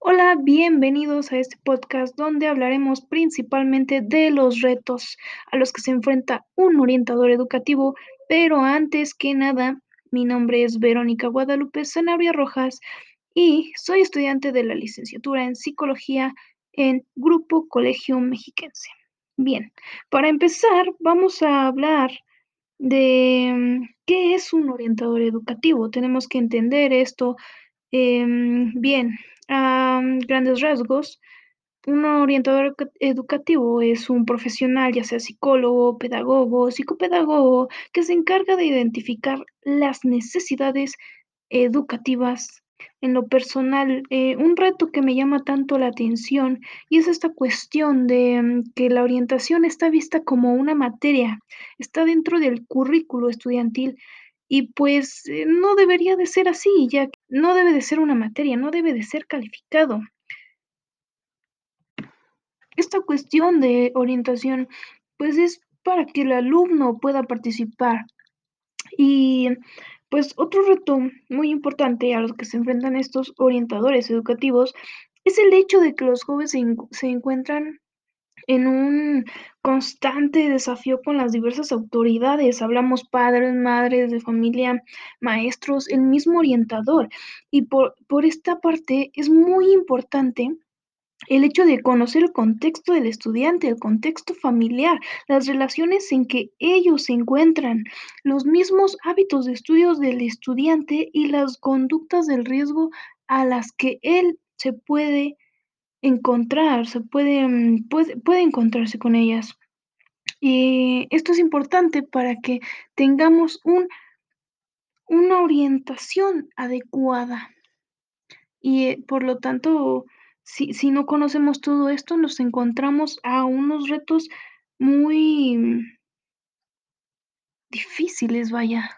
Hola, bienvenidos a este podcast donde hablaremos principalmente de los retos a los que se enfrenta un orientador educativo, pero antes que nada, mi nombre es Verónica Guadalupe Sanabria Rojas y soy estudiante de la licenciatura en psicología en Grupo Colegio Mexiquense. Bien, para empezar, vamos a hablar de mm, qué es un orientador educativo. Tenemos que entender esto em, bien grandes rasgos, un orientador educativo es un profesional, ya sea psicólogo, pedagogo, psicopedagogo, que se encarga de identificar las necesidades educativas. En lo personal, eh, un reto que me llama tanto la atención y es esta cuestión de mm, que la orientación está vista como una materia, está dentro del currículo estudiantil y pues eh, no debería de ser así, ya que no debe de ser una materia, no debe de ser calificado. Esta cuestión de orientación, pues es para que el alumno pueda participar. Y pues otro reto muy importante a los que se enfrentan estos orientadores educativos es el hecho de que los jóvenes se, se encuentran en un constante desafío con las diversas autoridades. Hablamos padres, madres de familia, maestros, el mismo orientador. Y por, por esta parte es muy importante el hecho de conocer el contexto del estudiante, el contexto familiar, las relaciones en que ellos se encuentran, los mismos hábitos de estudios del estudiante y las conductas del riesgo a las que él se puede encontrar, se puede, mm, puede, puede encontrarse con ellas. Y esto es importante para que tengamos un, una orientación adecuada. Y eh, por lo tanto, si, si no conocemos todo esto, nos encontramos a unos retos muy difíciles, vaya.